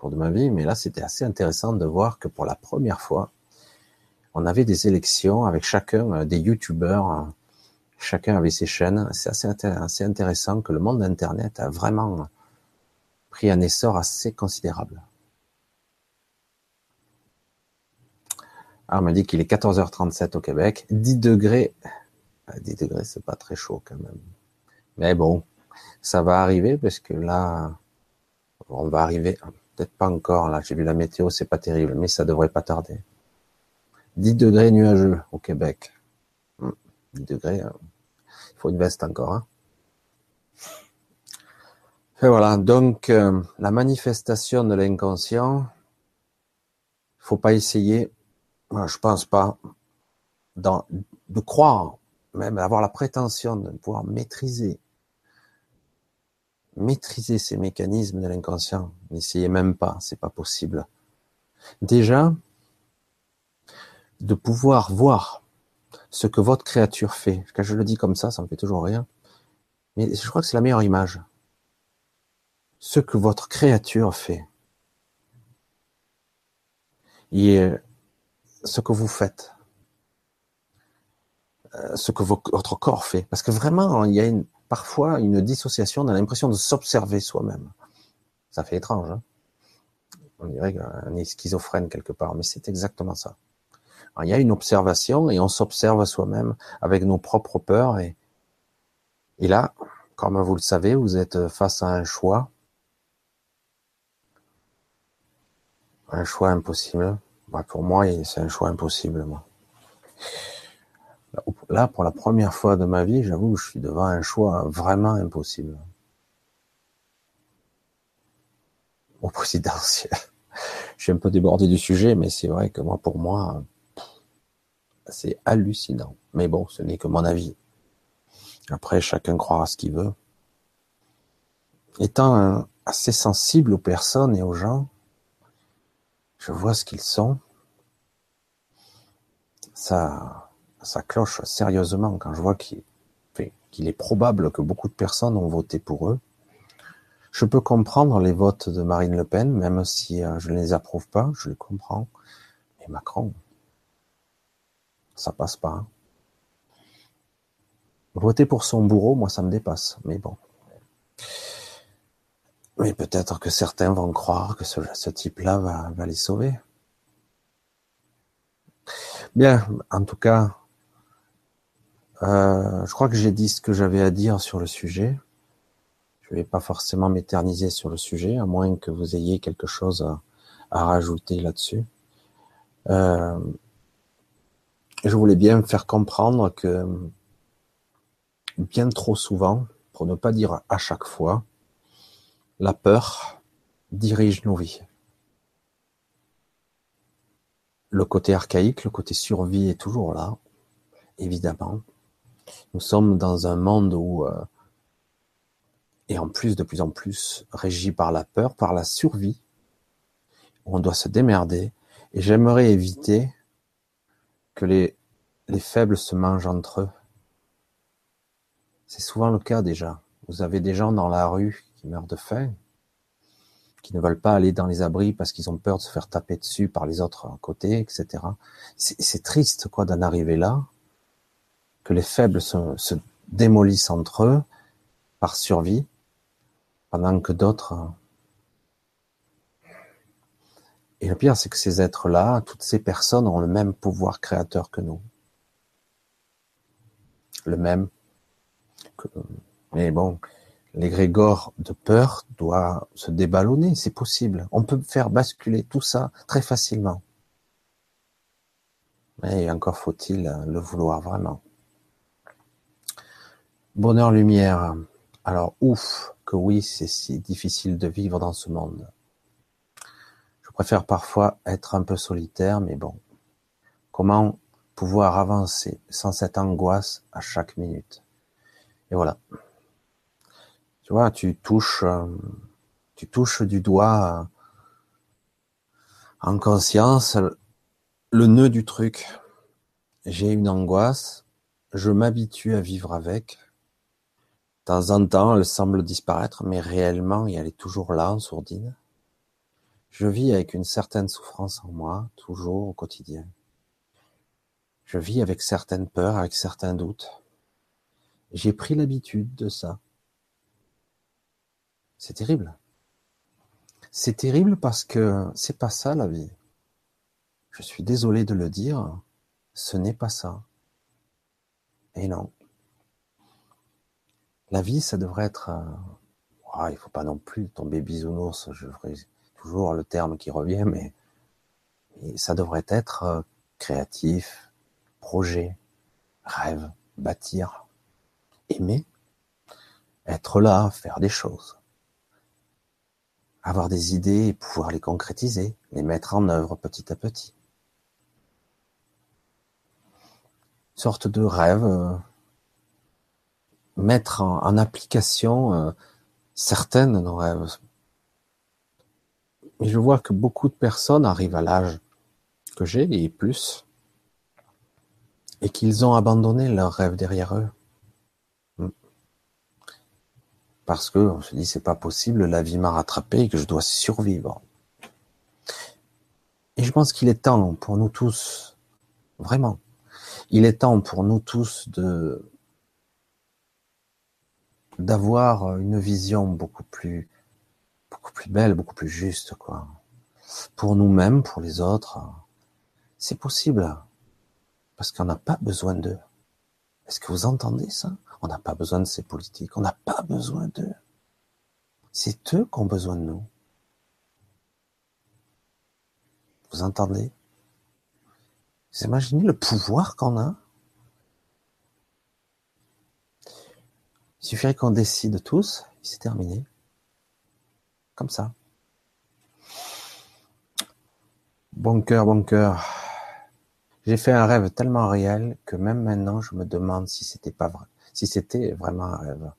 cours de ma vie, mais là, c'était assez intéressant de voir que pour la première fois, on avait des élections avec chacun euh, des YouTubeurs, euh, chacun avait ses chaînes. C'est assez, assez intéressant que le monde d'Internet a vraiment pris un essor assez considérable. Alors, on m'a dit qu'il est 14h37 au Québec, 10 degrés. 10 degrés, c'est pas très chaud quand même. Mais bon, ça va arriver parce que là, on va arriver, peut-être pas encore, là, j'ai vu la météo, c'est pas terrible, mais ça devrait pas tarder. 10 degrés nuageux au Québec. 10 hmm, degrés, hein. il faut une veste encore. Hein. Et voilà, donc euh, la manifestation de l'inconscient, faut pas essayer, je pense pas, de croire, même avoir la prétention de pouvoir maîtriser, maîtriser ces mécanismes de l'inconscient. N'essayez même pas, c'est pas possible. Déjà, de pouvoir voir ce que votre créature fait. Quand je le dis comme ça, ça me fait toujours rien. Mais je crois que c'est la meilleure image ce que votre créature fait et ce que vous faites, euh, ce que votre corps fait. Parce que vraiment, il y a une, parfois une dissociation, on a l'impression de s'observer soi-même. Ça fait étrange. Hein on dirait qu'on est schizophrène quelque part, mais c'est exactement ça. il y a une observation et on s'observe soi-même avec nos propres peurs. Et, là, comme vous le savez, vous êtes face à un choix Un choix impossible. Bah, pour moi, c'est un choix impossible. Là, pour la première fois de ma vie, j'avoue, je suis devant un choix vraiment impossible. Au présidentiel. Je suis un peu débordé du sujet, mais c'est vrai que moi, pour moi, c'est hallucinant. Mais bon, ce n'est que mon avis. Après, chacun croira ce qu'il veut. Étant assez sensible aux personnes et aux gens, je vois ce qu'ils sont. Ça, ça cloche sérieusement quand je vois qu'il est probable que beaucoup de personnes ont voté pour eux. Je peux comprendre les votes de Marine Le Pen, même si euh, je ne les approuve pas, je les comprends. Mais Macron, ça passe pas. Hein. Voter pour son bourreau, moi, ça me dépasse. Mais bon. Mais peut-être que certains vont croire que ce, type-là va, les sauver. Bien, en tout cas, euh, je crois que j'ai dit ce que j'avais à dire sur le sujet. Je ne vais pas forcément m'éterniser sur le sujet, à moins que vous ayez quelque chose à, rajouter là-dessus. Euh, je voulais bien faire comprendre que bien trop souvent, pour ne pas dire à chaque fois, la peur dirige nos vies. Le côté archaïque, le côté survie est toujours là, évidemment. Nous sommes dans un monde où, euh, et en plus de plus en plus régi par la peur, par la survie, où on doit se démerder. Et j'aimerais éviter que les, les faibles se mangent entre eux. C'est souvent le cas déjà. Vous avez des gens dans la rue qui meurent de faim, qui ne veulent pas aller dans les abris parce qu'ils ont peur de se faire taper dessus par les autres à côté, etc. C'est triste quoi d'en arriver là, que les faibles se, se démolissent entre eux par survie, pendant que d'autres... Et le pire, c'est que ces êtres-là, toutes ces personnes ont le même pouvoir créateur que nous. Le même. Mais bon, l'égrégore de peur doit se déballonner, c'est possible. On peut faire basculer tout ça très facilement. Mais encore faut-il le vouloir vraiment. Bonheur, lumière. Alors, ouf, que oui, c'est si difficile de vivre dans ce monde. Je préfère parfois être un peu solitaire, mais bon. Comment pouvoir avancer sans cette angoisse à chaque minute? Et voilà. Tu vois, tu touches, euh, tu touches du doigt en conscience le nœud du truc. J'ai une angoisse, je m'habitue à vivre avec. De temps en temps, elle semble disparaître, mais réellement, elle est toujours là, en sourdine. Je vis avec une certaine souffrance en moi, toujours au quotidien. Je vis avec certaines peurs, avec certains doutes. J'ai pris l'habitude de ça. C'est terrible. C'est terrible parce que c'est pas ça la vie. Je suis désolé de le dire, ce n'est pas ça. Et non. La vie, ça devrait être. Euh, il faut pas non plus tomber bisounours. Je ferai toujours le terme qui revient, mais, ça devrait être euh, créatif, projet, rêve, bâtir, aimer, être là, faire des choses, avoir des idées et pouvoir les concrétiser, les mettre en œuvre petit à petit. Une sorte de rêve euh, mettre en, application euh, certaines de nos rêves. Mais je vois que beaucoup de personnes arrivent à l'âge que j'ai et plus, et qu'ils ont abandonné leurs rêves derrière eux. Hmm. Parce que on se dit c'est pas possible, la vie m'a rattrapé et que je dois survivre. Et je pense qu'il est temps pour nous tous, vraiment, il est temps pour nous tous de d'avoir euh, une vision beaucoup plus, beaucoup plus belle, beaucoup plus juste, quoi. Pour nous-mêmes, pour les autres, c'est possible. Parce qu'on n'a pas besoin d'eux. Est-ce que vous entendez ça? On n'a pas besoin de ces politiques. On n'a pas besoin d'eux. C'est eux qui ont besoin de nous. Vous entendez? Vous imaginez le pouvoir qu'on a? Il suffirait qu'on décide tous, c'est terminé. Comme ça. Bon cœur, bon cœur. J'ai fait un rêve tellement réel que même maintenant je me demande si c'était pas vrai, si c'était vraiment un rêve.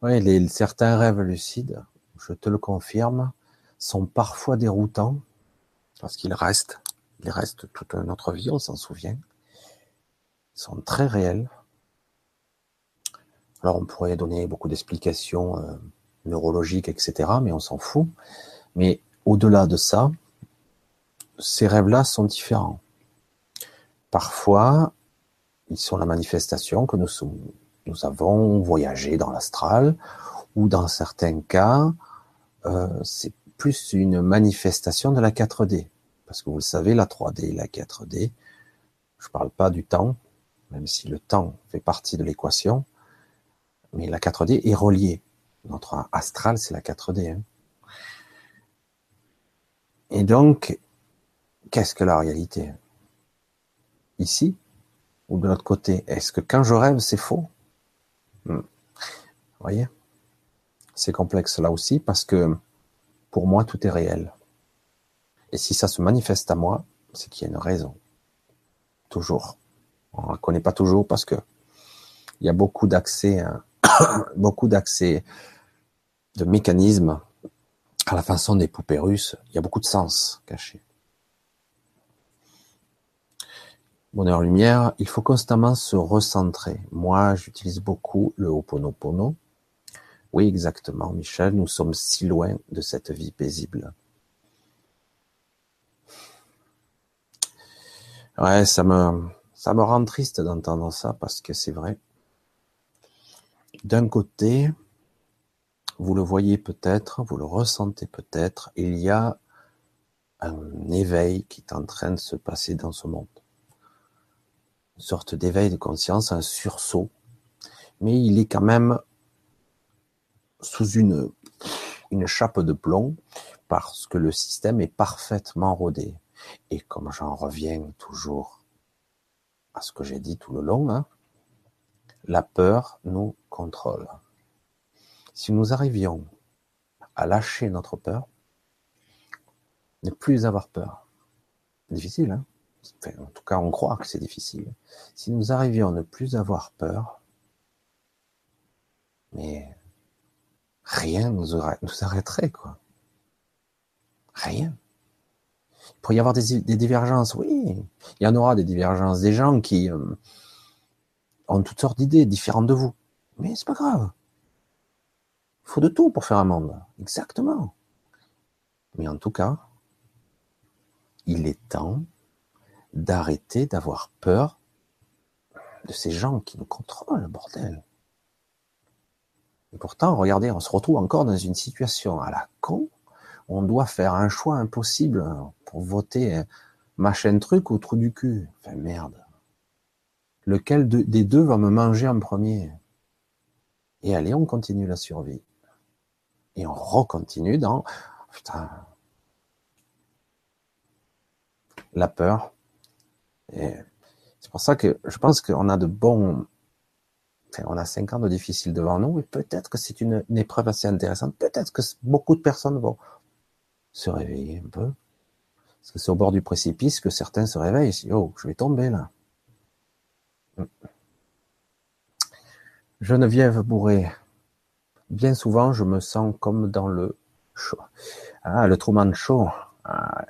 Oui, les, certains rêves lucides, je te le confirme, sont parfois déroutants parce qu'ils restent, ils restent toute notre vie, on s'en souvient. Ils sont très réels. Alors on pourrait donner beaucoup d'explications euh, neurologiques, etc., mais on s'en fout. Mais au-delà de ça, ces rêves-là sont différents. Parfois, ils sont la manifestation que nous, avons voyagé dans l'astral, ou dans certains cas, euh, c'est plus une manifestation de la 4D. Parce que vous le savez, la 3D et la 4D, je ne parle pas du temps, même si le temps fait partie de l'équation, mais la 4D est reliée. Notre astral, c'est la 4D. Hein. Et donc, qu'est-ce que la réalité? Ici ou de l'autre côté? Est-ce que quand je rêve, c'est faux? Hmm. Vous voyez? C'est complexe là aussi parce que pour moi, tout est réel. Et si ça se manifeste à moi, c'est qu'il y a une raison. Toujours. On ne la connaît pas toujours parce que il y a beaucoup d'accès à, beaucoup d'accès de mécanismes à la façon des poupées russes. Il y a beaucoup de sens caché. Bonheur lumière, il faut constamment se recentrer. Moi, j'utilise beaucoup le Ho'oponopono. Oui, exactement, Michel, nous sommes si loin de cette vie paisible. Ouais, ça me, ça me rend triste d'entendre ça parce que c'est vrai. D'un côté, vous le voyez peut-être, vous le ressentez peut-être, il y a un éveil qui est en train de se passer dans ce monde. Une sorte d'éveil de conscience, un sursaut, mais il est quand même sous une, chape de plomb parce que le système est parfaitement rodé. Et comme j'en reviens toujours à ce que j'ai dit tout le long, hein, la peur nous contrôle. Si nous arrivions à lâcher notre peur, ne plus avoir peur. Difficile, hein En tout cas, on croit que c'est difficile. Si nous arrivions à ne plus avoir peur, mais rien nous, nous arrêterait, quoi. Rien. Il pourrait y avoir des, divergences, oui. Il y en aura des divergences, des gens qui euh, ont toutes sortes d'idées différentes de vous. Mais c'est pas grave. Il faut de tout pour faire un monde. Exactement. Mais en tout cas, il est temps d'arrêter d'avoir peur de ces gens qui nous contrôlent, bordel. Et pourtant, regardez, on se retrouve encore dans une situation à la con. On doit faire un choix impossible pour voter machin truc ou trou du cul. Enfin, merde. Lequel des deux va me manger en premier? Et allez, on continue la survie. Et on recontinue dans... Putain. La peur. C'est pour ça que je pense qu'on a de bons on a cinq ans de difficile devant nous, et peut-être que c'est une, épreuve assez intéressante. Peut-être que beaucoup de personnes vont se réveiller un peu. Parce que c'est au bord du précipice que certains se réveillent oh, je vais tomber là. Geneviève Bourré. Bien souvent, je me sens comme dans le show. Ah, le Truman. Ah.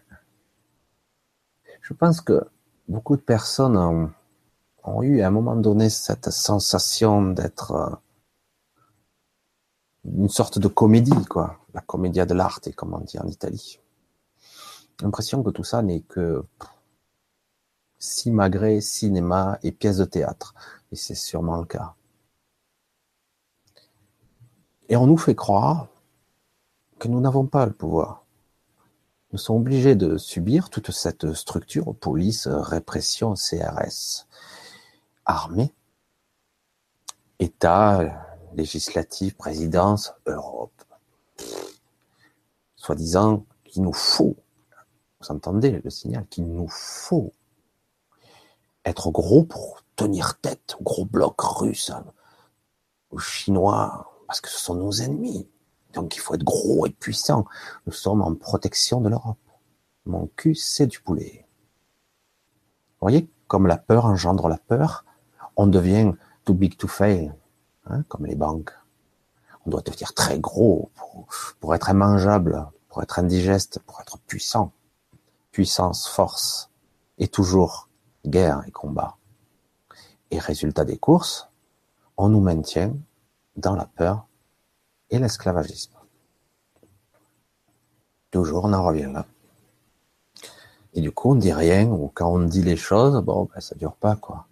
Je pense que beaucoup de personnes ont, eu à un moment donné cette sensation d'être euh, une sorte de comédie, quoi. La commedia de l'arte, comme on dit en Italie. L'impression que tout ça n'est que simagré, cinéma et pièces de théâtre. Et c'est sûrement le cas. Et on nous fait croire que nous n'avons pas le pouvoir. Nous sommes obligés de subir toute cette structure, police, répression, CRS, armée, État, législatif, présidence, Europe. Soi-disant qu'il nous faut, vous entendez le signal, qu'il nous faut être gros pour tenir tête au gros bloc russe, aux Chinois, parce que ce sont nos ennemis. Donc il faut être gros et puissant. Nous sommes en protection de l'Europe. Mon cul, c'est du poulet. Vous voyez, comme la peur engendre la peur, on devient too big to fail, hein, comme les banques. On doit devenir très gros pour, être immangeable, pour être indigeste, pour être puissant. Puissance, force, et toujours guerre et combat. Et résultat des courses, on nous maintient dans la peur et l'esclavagisme. Toujours, on en revient là. Et du coup, on dit rien, ou quand on dit les choses, bon, ben, ça dure pas, quoi.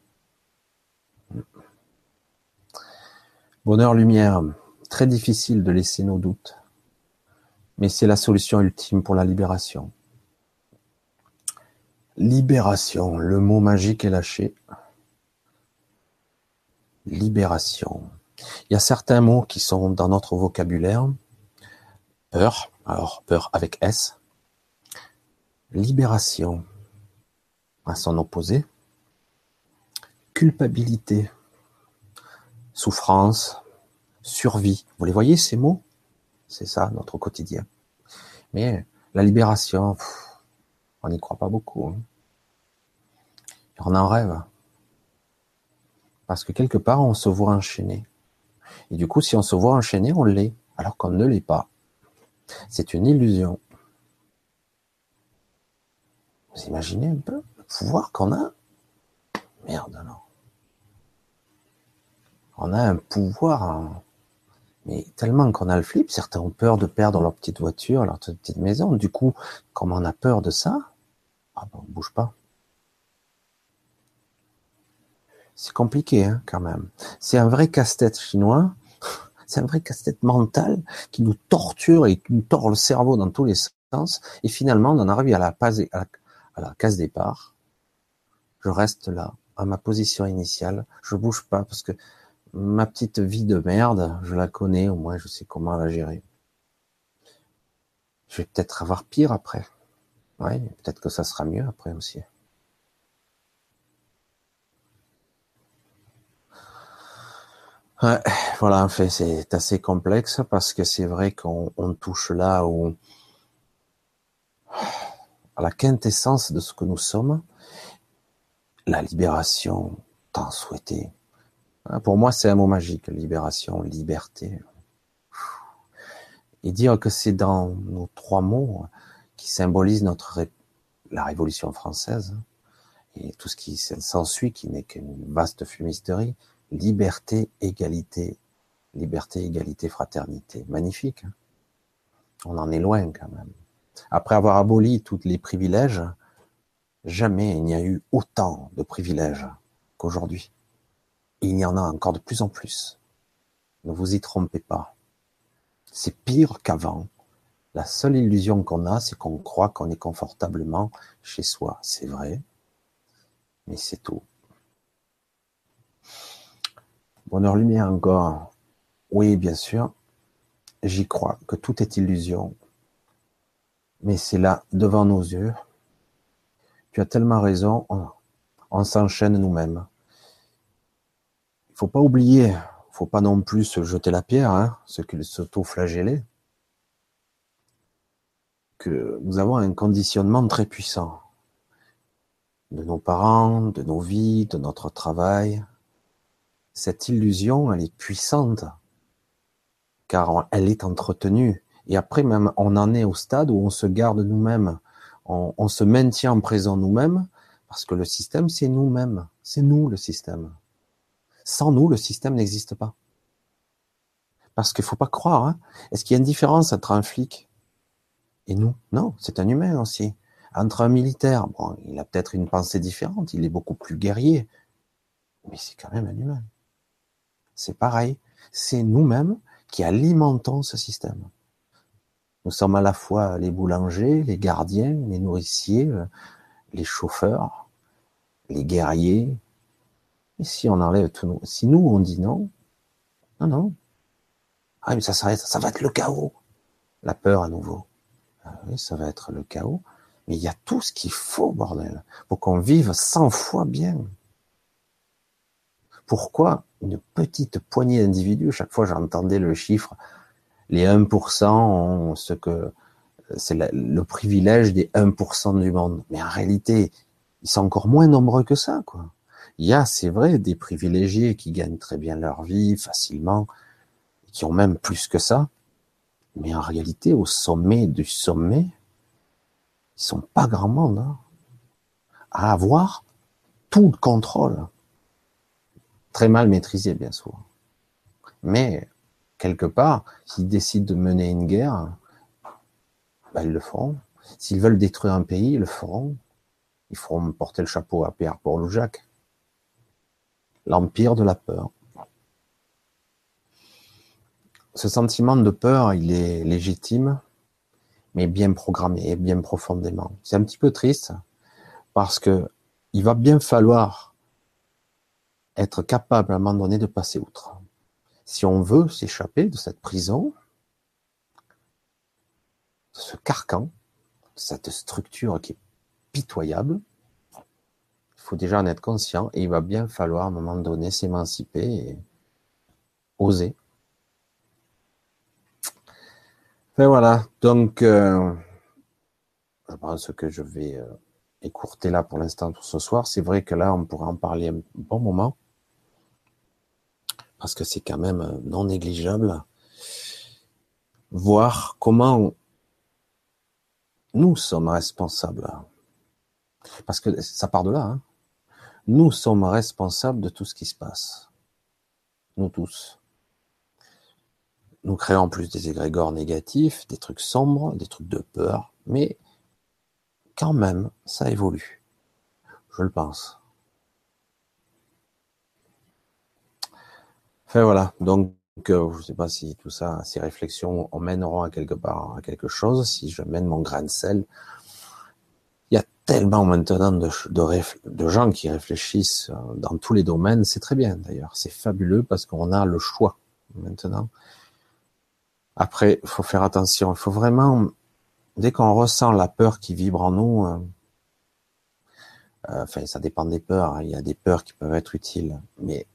Bonheur, lumière, très difficile de laisser nos doutes, mais c'est la solution ultime pour la libération. Libération, le mot magique est lâché. Libération. Il y a certains mots qui sont dans notre vocabulaire. Peur, alors peur avec S. Libération, à son opposé. Culpabilité, souffrance, survie. Vous les voyez ces mots? C'est ça notre quotidien. Mais la libération, on n'y croit pas beaucoup. Hein. On en rêve. Parce que quelque part, on se voit enchaîné. Et du coup, si on se voit enchaîné, on l'est, alors qu'on ne l'est pas. C'est une illusion. Vous imaginez un peu le pouvoir qu'on a? Merde, non on a un pouvoir, mais tellement qu'on a le flip, certains ont peur de perdre leur petite voiture, leur petite maison. Du coup, comme on a peur de ça, ah ben, on bouge pas. C'est compliqué, hein, quand même. C'est un vrai casse-tête chinois. C'est un vrai casse-tête mental qui nous torture et qui nous tord le cerveau dans tous les sens. Et finalement, on en arrive à la, à la case départ. Je reste là, à ma position initiale. Je bouge pas parce que ma petite vie de merde, je la connais, au moins je sais comment la gérer. Je vais peut-être avoir pire après. Ouais, peut-être que ça sera mieux après aussi. Ouais, voilà, en fait, c'est assez complexe parce que c'est vrai qu'on touche là où, à la quintessence de ce que nous sommes, la libération tant souhaitée. Hein, pour moi, c'est un mot magique, libération, liberté. Et dire que c'est dans nos trois mots qui symbolisent notre la Révolution française et tout ce qui s'ensuit, qui n'est qu'une vaste fumisterie, liberté, égalité, liberté, égalité, fraternité. Magnifique. Hein. On en est loin quand même. Après avoir aboli tous les privilèges, jamais il n'y a eu autant de privilèges qu'aujourd'hui. Il y en a encore de plus en plus. Ne vous y trompez pas. C'est pire qu'avant. La seule illusion qu'on a, c'est qu'on croit qu'on est confortablement chez soi. C'est vrai, mais c'est tout. Bonheur lumière encore. Oui, bien sûr. J'y crois que tout est illusion. Mais c'est là, devant nos yeux. Tu as tellement raison. On, s'enchaîne nous-mêmes. Il faut pas oublier. Faut pas non plus se jeter la pierre, hein, qu'il s'auto-flageller. Que nous avons un conditionnement très puissant de nos parents, de nos vies, de notre travail, cette illusion, elle est puissante, car elle est entretenue. Et après, même, on en est au stade où on se garde nous-mêmes, on, se maintient en présent nous-mêmes, parce que le système, c'est nous-mêmes, c'est nous le système. Sans nous, le système n'existe pas. Parce qu'il faut pas croire. Hein. Est-ce qu'il y a une différence entre un flic et nous Non, c'est un humain aussi. Entre un militaire, il a peut-être une pensée différente, il est beaucoup plus guerrier, mais c'est quand même un humain. C'est pareil. C'est nous-mêmes qui alimentons ce système. Nous sommes à la fois les boulangers, les gardiens, les nourriciers, les chauffeurs, les guerriers. Et si on enlève tout, si nous on dit non, non, non. Ah, mais ça, ça, ça va être le chaos. La peur à nouveau. Ah oui, ça va être le chaos. Mais il y a tout ce qu'il faut, bordel, pour qu'on vive cent fois bien. Pourquoi une petite poignée d'individus, chaque fois j'entendais le chiffre, les 1% ont ce que c'est le privilège des 1% du monde. Mais en réalité, ils sont encore moins nombreux que ça, quoi. Il y a, c'est vrai, des privilégiés qui gagnent très bien leur vie facilement, qui ont même plus que ça. Mais en réalité, au sommet du sommet, ils sont pas grand monde hein, à avoir tout le contrôle très mal maîtrisé, bien sûr. Mais, quelque part, s'ils décident de mener une guerre, ben, ils le feront. S'ils veulent détruire un pays, ils le feront. Ils feront porter le chapeau à Pierre, Jacques. L'empire de la peur. Ce sentiment de peur, il est légitime, mais bien programmé et bien profondément. C'est un petit peu triste parce que il va bien falloir être capable à un moment donné de passer outre. Si on veut s'échapper de cette prison, de ce carcan, de cette structure qui est pitoyable, il faut déjà en être conscient et il va bien falloir à un moment donné s'émanciper et oser. Et voilà, donc euh, je pense que je vais euh, écourter là pour l'instant pour ce soir. C'est vrai que là, on pourrait en parler un bon moment parce que c'est quand même euh, non négligeable, voir comment nous sommes responsables. Parce que ça part de là. Hein. Nous sommes responsables de tout ce qui se passe. Nous tous. Nous créons plus des égrégores négatifs, des trucs sombres, des trucs de peur, mais quand même, ça évolue. Je le pense. Enfin voilà, donc euh, je ne sais pas si tout ça, ces réflexions emmèneront à quelque part à quelque chose, si je mène mon grain de sel. Il y a tellement maintenant de, de, gens qui réfléchissent euh, dans tous les domaines, c'est très bien d'ailleurs, c'est fabuleux parce qu'on a le choix maintenant. Après, il faut faire attention, il faut vraiment, dès qu'on ressent la peur qui vibre en nous, euh, enfin ça dépend des peurs, hein. il y a des peurs qui peuvent être utiles, mais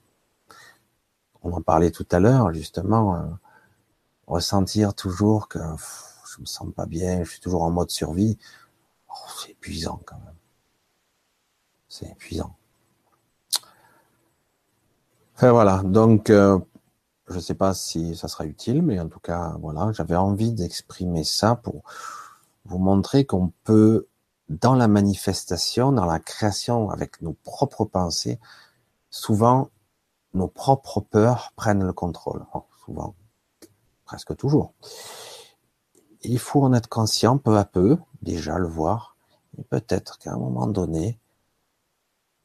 on en parlait tout à l'heure, justement, euh, ressentir toujours que je me sens pas bien, je suis toujours en mode survie, oh, c'est épuisant quand même. C'est épuisant. Enfin voilà, donc euh, je ne sais pas si ça sera utile, mais en tout cas, voilà, j'avais envie d'exprimer ça pour vous montrer qu'on peut, dans la manifestation, dans la création, avec nos propres pensées, souvent, nos propres peurs prennent le contrôle. souvent, presque toujours. Il faut en être conscient peu à peu, déjà le voir, et peut-être qu'à un moment donné,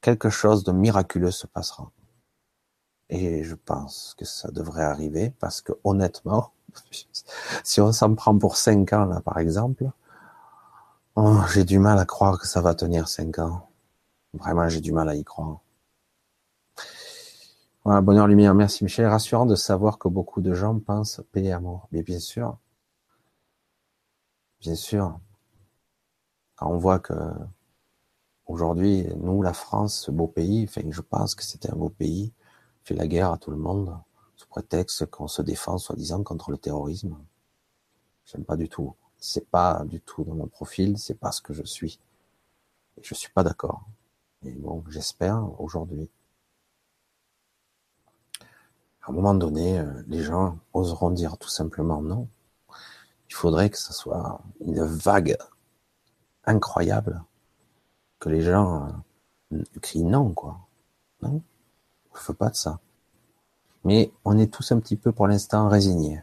quelque chose de miraculeux se passera. Et je pense que ça devrait arriver parce que honnêtement, si on s'en prend pour cinq ans là par exemple, oh, j'ai du mal à croire que ça va tenir cinq ans. Vraiment, j'ai du mal à y croire. Voilà, bonheur lumière, merci Michel. Rassurant de savoir que beaucoup de gens pensent paix et amour. Mais bien sûr, bien sûr, quand on voit que aujourd'hui, nous, la France, ce beau pays, je pense que c'était un beau pays, fait la guerre à tout le monde sous prétexte qu'on se défend soi-disant contre le terrorisme. J'aime pas du tout. C'est pas du tout dans mon profil, c'est pas ce que je suis. Et je suis pas d'accord. Et bon, j'espère aujourd'hui. À un moment donné, euh, les gens oseront dire tout simplement non. Il faudrait que ce soit une vague incroyable, que les gens euh, crient non, quoi. Non, je veux pas de ça. Mais on est tous un petit peu pour l'instant résignés.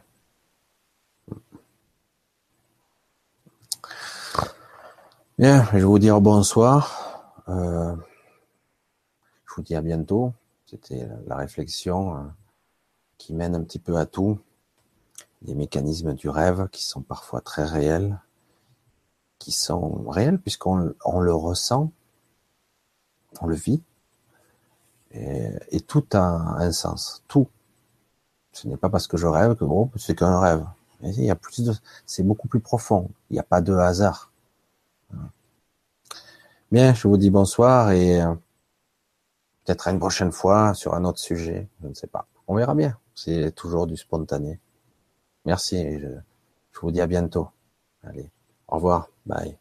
Bien, je vais vous dire bonsoir. Euh, je vous dis à bientôt. C'était la réflexion euh, qui mène un petit peu à tout. Des mécanismes du rêve qui sont parfois très réels, qui sont réels puisqu'on on le ressent, on le vit, et, tout a un sens. Tout. Ce n'est pas parce que je rêve que bon, c'est qu'un rêve. Il y a plus c'est beaucoup plus profond. Il n'y a pas de hasard. Bien, je vous dis bonsoir et euh, peut-être une prochaine fois sur un autre sujet. Je ne sais pas. On verra bien. C'est toujours du spontané. Merci. je vous dis à bientôt. Allez. Au revoir. Bye.